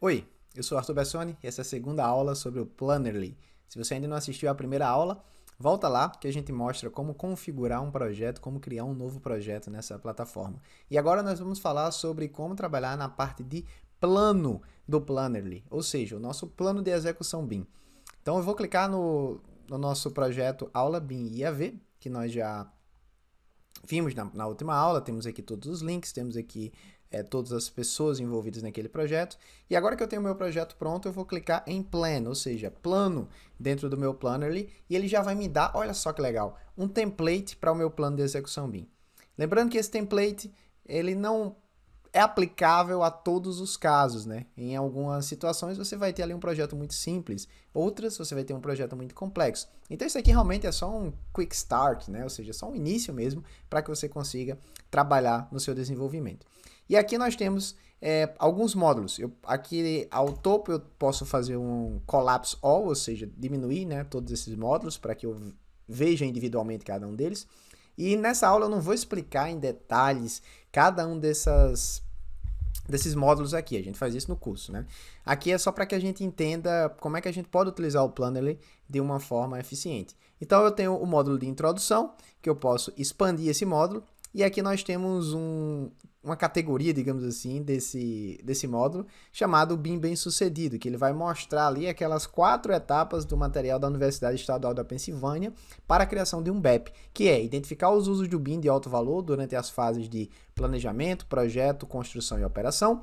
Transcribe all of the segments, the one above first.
Oi, eu sou Arthur Bessoni e essa é a segunda aula sobre o Plannerly. Se você ainda não assistiu à primeira aula, volta lá que a gente mostra como configurar um projeto, como criar um novo projeto nessa plataforma. E agora nós vamos falar sobre como trabalhar na parte de plano do Plannerly, ou seja, o nosso plano de execução BIM. Então eu vou clicar no, no nosso projeto Aula BIM IAV, que nós já vimos na, na última aula, temos aqui todos os links, temos aqui é, todas as pessoas envolvidas naquele projeto. E agora que eu tenho meu projeto pronto, eu vou clicar em Plan, ou seja, plano dentro do meu Plannerly, e ele já vai me dar, olha só que legal, um template para o meu plano de execução BIM. Lembrando que esse template, ele não é aplicável a todos os casos, né? Em algumas situações você vai ter ali um projeto muito simples, outras você vai ter um projeto muito complexo. Então isso aqui realmente é só um quick start, né? Ou seja, só um início mesmo para que você consiga trabalhar no seu desenvolvimento. E aqui nós temos é, alguns módulos. Eu, aqui ao topo eu posso fazer um collapse all, ou seja, diminuir né, todos esses módulos para que eu veja individualmente cada um deles. E nessa aula eu não vou explicar em detalhes cada um dessas, desses módulos aqui. A gente faz isso no curso, né? Aqui é só para que a gente entenda como é que a gente pode utilizar o Plannerly de uma forma eficiente. Então eu tenho o módulo de introdução, que eu posso expandir esse módulo, e aqui nós temos um, uma categoria, digamos assim, desse, desse módulo, chamado BIM Bem Sucedido, que ele vai mostrar ali aquelas quatro etapas do material da Universidade Estadual da Pensilvânia para a criação de um BEP, que é identificar os usos do BIM de alto valor durante as fases de planejamento, projeto, construção e operação,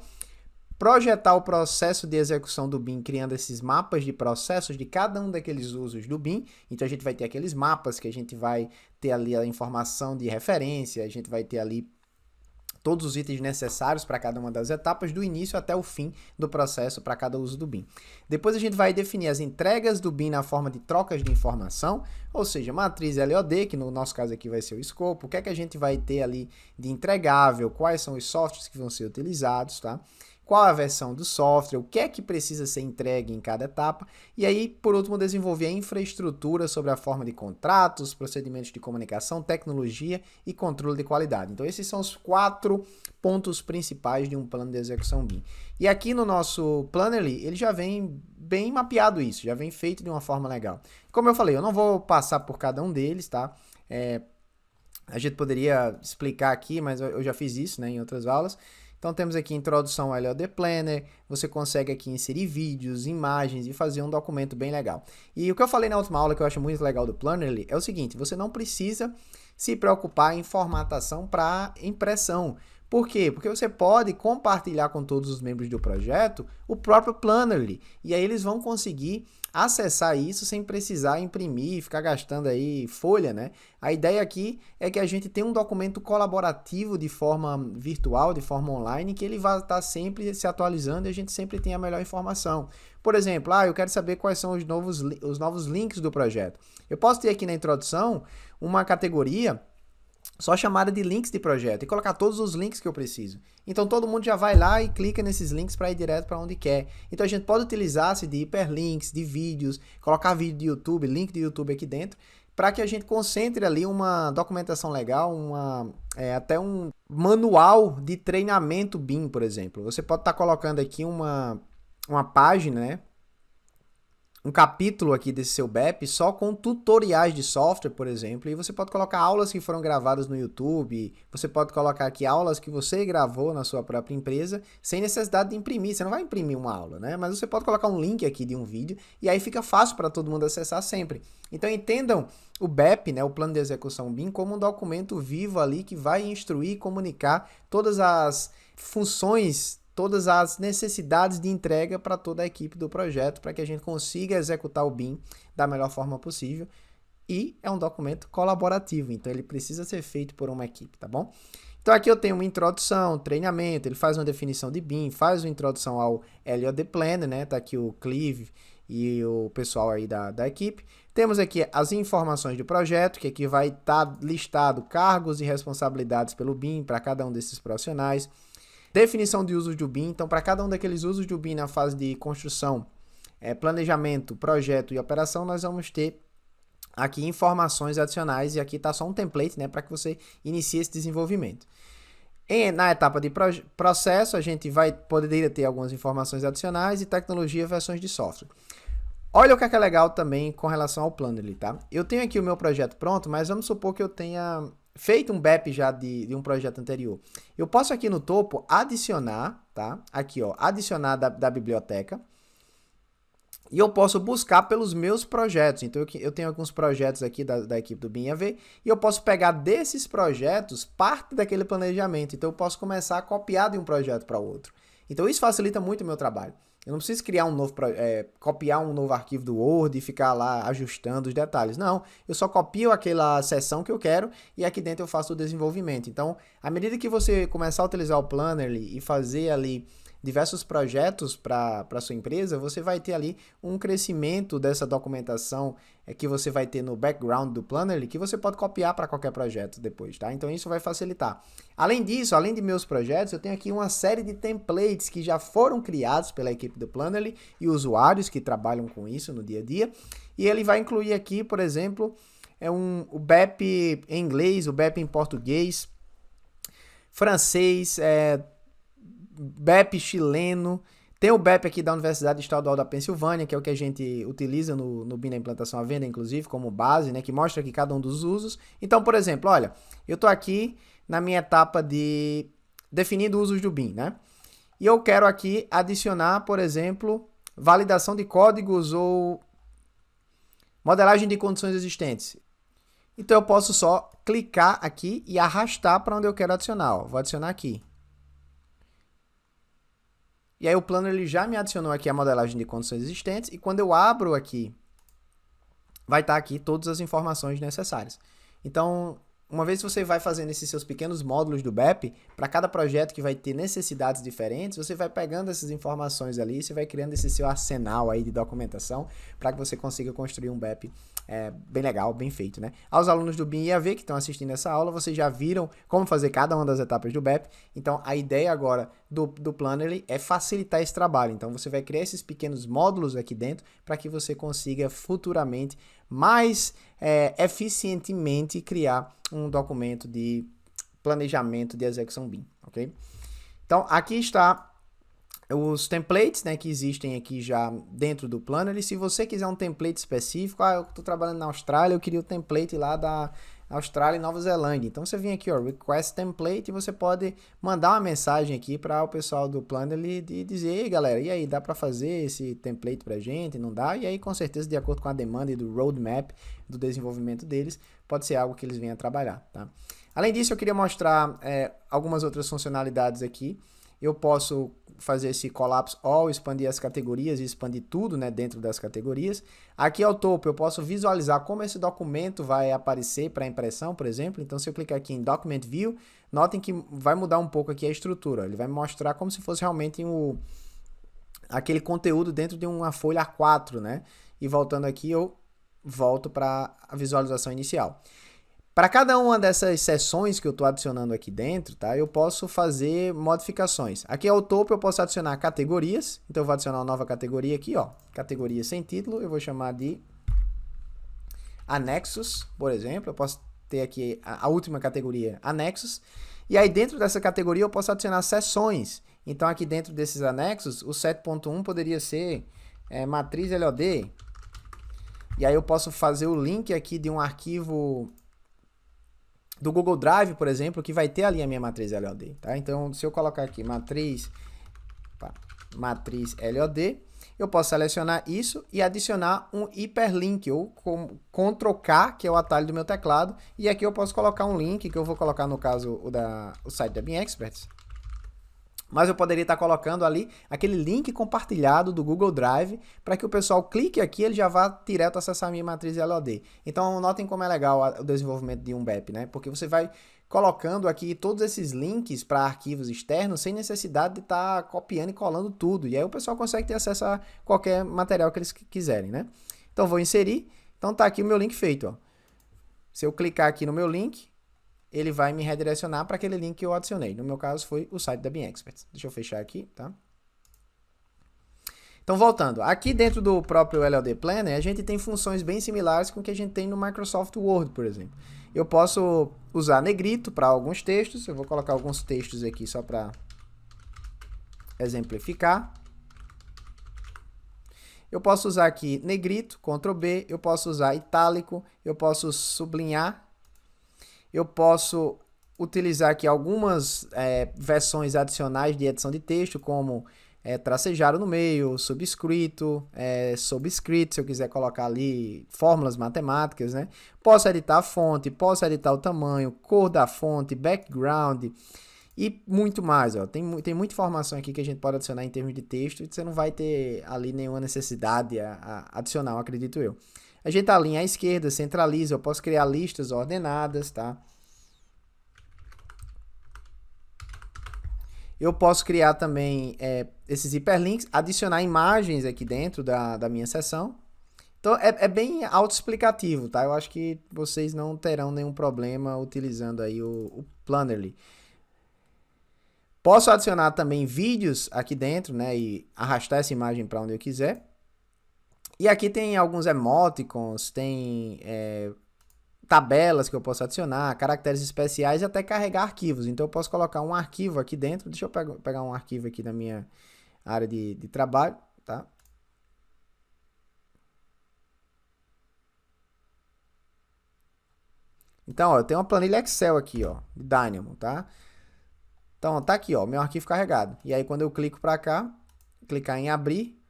projetar o processo de execução do BIM, criando esses mapas de processos de cada um daqueles usos do BIM. Então a gente vai ter aqueles mapas que a gente vai ter ali a informação de referência, a gente vai ter ali todos os itens necessários para cada uma das etapas, do início até o fim do processo para cada uso do BIM. Depois a gente vai definir as entregas do BIM na forma de trocas de informação, ou seja, matriz LOD, que no nosso caso aqui vai ser o escopo, o que é que a gente vai ter ali de entregável, quais são os softwares que vão ser utilizados, tá? Qual a versão do software, o que é que precisa ser entregue em cada etapa, e aí, por último, desenvolver a infraestrutura sobre a forma de contratos, procedimentos de comunicação, tecnologia e controle de qualidade. Então, esses são os quatro pontos principais de um plano de execução BIM. E aqui no nosso Plannerly, ele já vem bem mapeado isso, já vem feito de uma forma legal. Como eu falei, eu não vou passar por cada um deles, tá? É, a gente poderia explicar aqui, mas eu já fiz isso né, em outras aulas. Então temos aqui introdução ao LOD Planner, você consegue aqui inserir vídeos, imagens e fazer um documento bem legal. E o que eu falei na última aula que eu acho muito legal do Plannerly é o seguinte, você não precisa se preocupar em formatação para impressão. Por quê? Porque você pode compartilhar com todos os membros do projeto o próprio Plannerly. E aí eles vão conseguir acessar isso sem precisar imprimir e ficar gastando aí folha, né? A ideia aqui é que a gente tenha um documento colaborativo de forma virtual, de forma online, que ele vai estar sempre se atualizando e a gente sempre tem a melhor informação. Por exemplo, ah, eu quero saber quais são os novos, os novos links do projeto. Eu posso ter aqui na introdução uma categoria só chamada de links de projeto e colocar todos os links que eu preciso. Então todo mundo já vai lá e clica nesses links para ir direto para onde quer. Então a gente pode utilizar-se de hiperlinks, de vídeos, colocar vídeo de YouTube, link de YouTube aqui dentro, para que a gente concentre ali uma documentação legal, uma, é, até um manual de treinamento BIM, por exemplo. Você pode estar tá colocando aqui uma, uma página, né? Um capítulo aqui desse seu BEP só com tutoriais de software, por exemplo, e você pode colocar aulas que foram gravadas no YouTube, você pode colocar aqui aulas que você gravou na sua própria empresa, sem necessidade de imprimir. Você não vai imprimir uma aula, né? Mas você pode colocar um link aqui de um vídeo e aí fica fácil para todo mundo acessar sempre. Então entendam o BEP, né, o plano de execução BIM, como um documento vivo ali que vai instruir e comunicar todas as funções todas as necessidades de entrega para toda a equipe do projeto, para que a gente consiga executar o BIM da melhor forma possível. E é um documento colaborativo, então ele precisa ser feito por uma equipe, tá bom? Então aqui eu tenho uma introdução, treinamento, ele faz uma definição de BIM, faz uma introdução ao LOD Planner, né? Tá aqui o Clive e o pessoal aí da, da equipe. Temos aqui as informações do projeto, que aqui vai estar tá listado cargos e responsabilidades pelo BIM para cada um desses profissionais. Definição de usos do BIM. Então, para cada um daqueles usos do BIM na fase de construção, é, planejamento, projeto e operação, nós vamos ter aqui informações adicionais e aqui está só um template, né, para que você inicie esse desenvolvimento. E na etapa de processo, a gente vai poder ter algumas informações adicionais e tecnologia versões de software. Olha o que é, que é legal também com relação ao Plannerly, tá? Eu tenho aqui o meu projeto pronto, mas vamos supor que eu tenha feito um BEP já de, de um projeto anterior. Eu posso aqui no topo adicionar, tá? Aqui, ó, adicionar da, da biblioteca. E eu posso buscar pelos meus projetos. Então, eu, eu tenho alguns projetos aqui da, da equipe do BinAV e eu posso pegar desses projetos parte daquele planejamento. Então, eu posso começar a copiar de um projeto para outro. Então, isso facilita muito o meu trabalho. Eu não preciso criar um novo, é, copiar um novo arquivo do Word e ficar lá ajustando os detalhes. Não, eu só copio aquela seção que eu quero e aqui dentro eu faço o desenvolvimento. Então, à medida que você começar a utilizar o Plannerly e fazer ali diversos projetos para a sua empresa, você vai ter ali um crescimento dessa documentação que você vai ter no background do Plannerly, que você pode copiar para qualquer projeto depois, tá? Então isso vai facilitar. Além disso, além de meus projetos, eu tenho aqui uma série de templates que já foram criados pela equipe do Plannerly e usuários que trabalham com isso no dia a dia. E ele vai incluir aqui, por exemplo, é um, o BEP em inglês, o BEP em português, francês, é, BEP chileno. Tem o BEP aqui da Universidade Estadual da Pensilvânia, que é o que a gente utiliza no, no BIM da implantação à venda, inclusive, como base, né, que mostra aqui cada um dos usos. Então, por exemplo, olha, eu estou aqui na minha etapa de definindo usos do BIM, né? E eu quero aqui adicionar, por exemplo, validação de códigos ou modelagem de condições existentes. Então eu posso só clicar aqui e arrastar para onde eu quero adicionar. Ó. Vou adicionar aqui. E aí o plano ele já me adicionou aqui a modelagem de condições existentes e quando eu abro aqui, vai estar tá aqui todas as informações necessárias. Então, uma vez que você vai fazendo esses seus pequenos módulos do BEP, para cada projeto que vai ter necessidades diferentes, você vai pegando essas informações ali, você vai criando esse seu arsenal aí de documentação para que você consiga construir um BEP é, bem legal, bem feito, né? Aos alunos do BIM IAV que estão assistindo essa aula, vocês já viram como fazer cada uma das etapas do BEP. Então, a ideia agora do, do Plannerly é facilitar esse trabalho. Então, você vai criar esses pequenos módulos aqui dentro para que você consiga futuramente mais é, eficientemente criar um documento de planejamento de execução BIM, ok? Então, aqui está os templates né, que existem aqui já dentro do Planner. E se você quiser um template específico, ah, eu estou trabalhando na Austrália, eu queria o template lá da Austrália e Nova Zelândia. Então você vem aqui, ó, request template, e você pode mandar uma mensagem aqui para o pessoal do Planner e dizer, ei galera, e aí, dá para fazer esse template para gente? Não dá? E aí, com certeza, de acordo com a demanda e do roadmap do desenvolvimento deles, pode ser algo que eles venham a trabalhar, tá? Além disso, eu queria mostrar é, algumas outras funcionalidades aqui. Eu posso fazer esse collapse all, expandir as categorias e expandir tudo né, dentro das categorias. Aqui ao topo eu posso visualizar como esse documento vai aparecer para impressão, por exemplo. Então se eu clicar aqui em Document View, notem que vai mudar um pouco aqui a estrutura. Ele vai mostrar como se fosse realmente o, aquele conteúdo dentro de uma folha A4, né? E voltando aqui eu volto para a visualização inicial. Para cada uma dessas seções que eu estou adicionando aqui dentro, tá? Eu posso fazer modificações. Aqui ao topo eu posso adicionar categorias. Então eu vou adicionar uma nova categoria aqui, ó. Categoria sem título. Eu vou chamar de anexos, por exemplo. Eu posso ter aqui a, a última categoria, anexos. E aí dentro dessa categoria eu posso adicionar seções. Então aqui dentro desses anexos, o 7.1 poderia ser é, matriz LOD. E aí eu posso fazer o link aqui de um arquivo do Google Drive, por exemplo, que vai ter ali a minha matriz LOD, tá? Então, se eu colocar aqui matriz, matriz LOD, eu posso selecionar isso e adicionar um hiperlink, ou com Ctrl K, que é o atalho do meu teclado, e aqui eu posso colocar um link, que eu vou colocar no caso o, da, o site da BIM Experts, mas eu poderia estar colocando ali aquele link compartilhado do Google Drive para que o pessoal clique aqui ele já vá direto acessar a minha matriz LOD. Então notem como é legal o desenvolvimento de um BEP, né? Porque você vai colocando aqui todos esses links para arquivos externos sem necessidade de estar copiando e colando tudo. E aí o pessoal consegue ter acesso a qualquer material que eles quiserem, né? Então vou inserir. Então tá aqui o meu link feito, ó. Se eu clicar aqui no meu link, ele vai me redirecionar para aquele link que eu adicionei. No meu caso foi o site da BeamExperts. Deixa eu fechar aqui, tá? Então, voltando, aqui dentro do próprio LLD Planner, a gente tem funções bem similares com o que a gente tem no Microsoft Word, por exemplo. Eu posso usar negrito para alguns textos, eu vou colocar alguns textos aqui só para exemplificar. Eu posso usar aqui negrito, Ctrl B, eu posso usar itálico, eu posso sublinhar, eu posso utilizar aqui algumas é, versões adicionais de edição de texto, como é, tracejado no meio, subscrito, é, subscrito, se eu quiser colocar ali fórmulas matemáticas, né? Posso editar a fonte, posso editar o tamanho, cor da fonte, background e muito mais. Ó. Tem, tem muita informação aqui que a gente pode adicionar em termos de texto e você não vai ter ali nenhuma necessidade a, a adicional, acredito eu. A gente alinha à esquerda, centraliza, eu posso criar listas ordenadas, tá? Eu posso criar também é, esses hiperlinks, adicionar imagens aqui dentro da, da minha sessão. Então é, é bem autoexplicativo, tá? Eu acho que vocês não terão nenhum problema utilizando aí o, o Plannerly. Posso adicionar também vídeos aqui dentro, né? E arrastar essa imagem para onde eu quiser. E aqui tem alguns emoticons, tem é, tabelas que eu posso adicionar, caracteres especiais e até carregar arquivos. Então eu posso colocar um arquivo aqui dentro. Deixa eu pegar um arquivo aqui da minha área de, de trabalho, tá? Então, ó, eu tenho uma planilha Excel aqui, ó, de Dynamo, tá? Então, tá aqui, ó, meu arquivo carregado. E aí, quando eu clico para cá, clicar em abrir,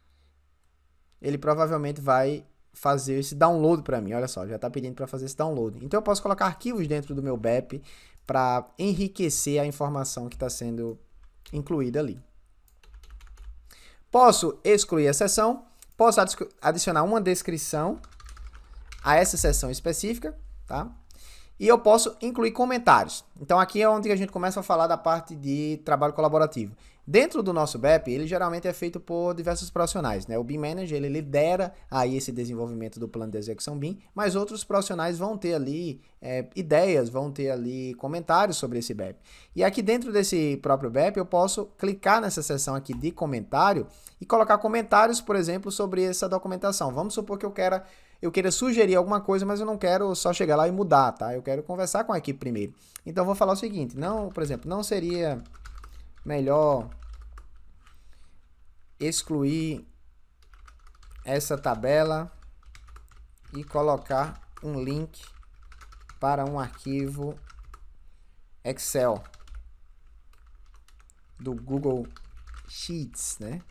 ele provavelmente vai fazer esse download para mim. Olha só, já está pedindo para fazer esse download. Então eu posso colocar arquivos dentro do meu BEP para enriquecer a informação que está sendo incluída ali. Posso excluir a sessão, posso adicionar uma descrição a essa sessão específica, tá? E eu posso incluir comentários. Então aqui é onde a gente começa a falar da parte de trabalho colaborativo. Dentro do nosso BEP, ele geralmente é feito por diversos profissionais, né? O BIM Manager, ele lidera aí esse desenvolvimento do plano de execução BIM, mas outros profissionais vão ter ali é, ideias, vão ter ali comentários sobre esse BEP. E aqui dentro desse próprio BEP, eu posso clicar nessa seção aqui de comentário e colocar comentários, por exemplo, sobre essa documentação. Vamos supor que eu queira eu queira sugerir alguma coisa, mas eu não quero só chegar lá e mudar, tá? Eu quero conversar com a equipe primeiro. Então vou falar o seguinte, não, por exemplo, não seria melhor excluir essa tabela e colocar um link para um arquivo Excel do Google Sheets, né?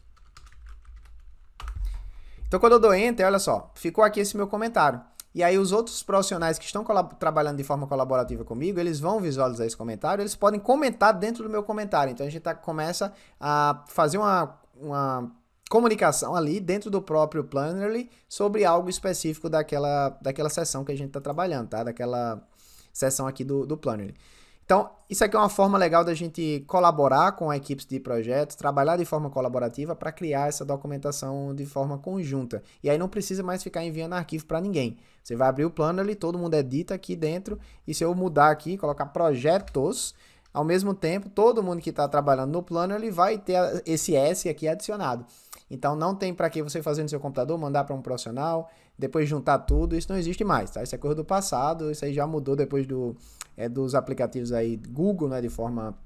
Então, quando eu dou Enter, olha só, ficou aqui esse meu comentário. E aí os outros profissionais que estão trabalhando de forma colaborativa comigo, eles vão visualizar esse comentário, eles podem comentar dentro do meu comentário. Então a gente tá, começa a fazer uma, uma comunicação ali dentro do próprio Plannerly sobre algo específico daquela, daquela sessão que a gente está trabalhando, tá? Daquela sessão aqui do, do Plannerly. Então, isso aqui é uma forma legal da gente colaborar com equipes de projetos, trabalhar de forma colaborativa para criar essa documentação de forma conjunta. E aí não precisa mais ficar enviando arquivo para ninguém. Você vai abrir o plano ali, todo mundo edita aqui dentro, e se eu mudar aqui, colocar projetos, ao mesmo tempo, todo mundo que está trabalhando no plano, ele vai ter esse S aqui adicionado. Então não tem para que você fazer no seu computador, mandar para um profissional, depois juntar tudo, isso não existe mais, tá? Isso é coisa do passado, isso aí já mudou depois do é, dos aplicativos aí Google, né, de forma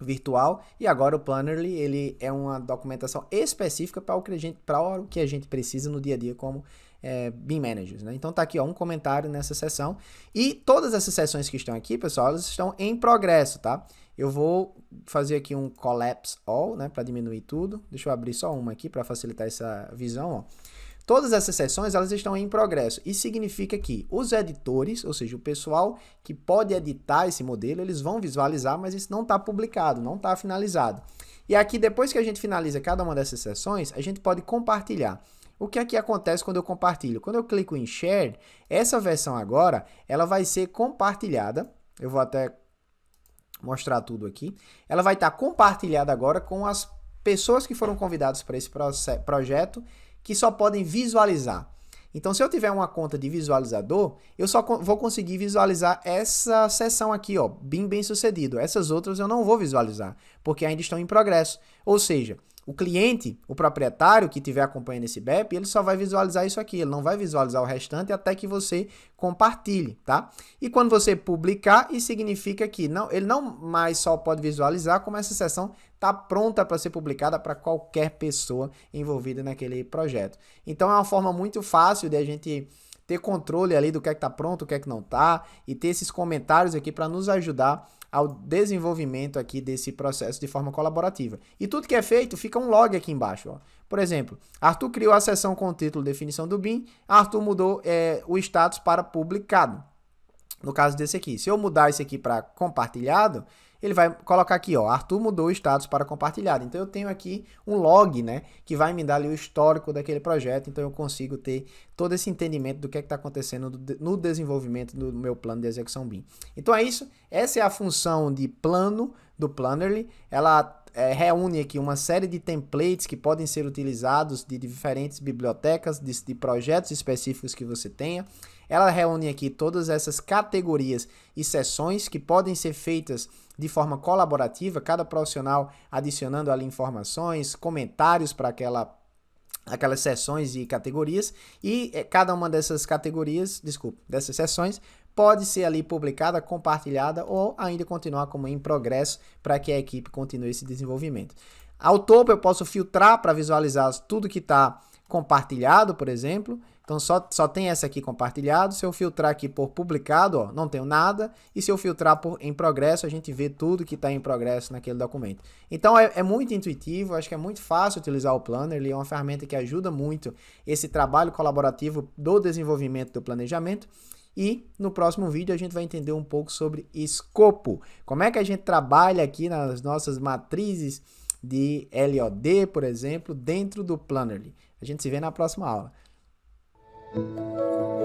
virtual, e agora o Plannerly, ele é uma documentação específica para o que a gente, para o que a gente precisa no dia a dia como é, BIM Managers, né? Então tá aqui ó, um comentário nessa sessão, e todas essas sessões que estão aqui, pessoal, elas estão em progresso, tá? Eu vou fazer aqui um collapse all, né, para diminuir tudo. Deixa eu abrir só uma aqui para facilitar essa visão, ó. Todas essas sessões elas estão em progresso. Isso significa que os editores, ou seja, o pessoal que pode editar esse modelo, eles vão visualizar, mas isso não está publicado, não está finalizado. E aqui, depois que a gente finaliza cada uma dessas sessões, a gente pode compartilhar. O que aqui acontece quando eu compartilho? Quando eu clico em Share, essa versão agora, ela vai ser compartilhada. Eu vou até mostrar tudo aqui. Ela vai estar compartilhada agora com as pessoas que foram convidadas para esse projeto que só podem visualizar. Então, se eu tiver uma conta de visualizador, eu só vou conseguir visualizar essa seção aqui, ó, bem bem sucedido. Essas outras eu não vou visualizar, porque ainda estão em progresso. Ou seja, o cliente, o proprietário que estiver acompanhando esse BEP, ele só vai visualizar isso aqui, ele não vai visualizar o restante até que você compartilhe, tá? E quando você publicar, isso significa que não, ele não mais só pode visualizar, como essa sessão está pronta para ser publicada para qualquer pessoa envolvida naquele projeto. Então é uma forma muito fácil de a gente ter controle ali do que é que está pronto, o que é que não está, e ter esses comentários aqui para nos ajudar ao desenvolvimento aqui desse processo de forma colaborativa. E tudo que é feito fica um log aqui embaixo. Ó. Por exemplo, Arthur criou a sessão com o título definição do BIM, Arthur mudou é, o status para publicado. No caso desse aqui, se eu mudar esse aqui para compartilhado, ele vai colocar aqui, ó, Arthur mudou o status para compartilhado. Então eu tenho aqui um log, né, que vai me dar ali o histórico daquele projeto, então eu consigo ter todo esse entendimento do que é está acontecendo no desenvolvimento do meu plano de execução BIM. Então é isso, essa é a função de plano do Plannerly, ela é, reúne aqui uma série de templates que podem ser utilizados de diferentes bibliotecas, de, de projetos específicos que você tenha. Ela reúne aqui todas essas categorias e sessões que podem ser feitas de forma colaborativa, cada profissional adicionando ali informações, comentários para aquela aquelas sessões e categorias e é, cada uma dessas categorias, desculpa, dessas sessões pode ser ali publicada, compartilhada ou ainda continuar como em progresso para que a equipe continue esse desenvolvimento. Ao topo eu posso filtrar para visualizar tudo que está compartilhado, por exemplo. Então só, só tem essa aqui compartilhado. Se eu filtrar aqui por publicado, ó, não tenho nada. E se eu filtrar por em progresso, a gente vê tudo que está em progresso naquele documento. Então é, é, muito intuitivo, acho que é muito fácil utilizar o Planner. Ele é uma ferramenta que ajuda muito esse trabalho colaborativo do desenvolvimento do planejamento. E no próximo vídeo a gente vai entender um pouco sobre escopo. Como é que a gente trabalha aqui nas nossas matrizes de LOD, por exemplo, dentro do Plannerly. A gente se vê na próxima aula. Música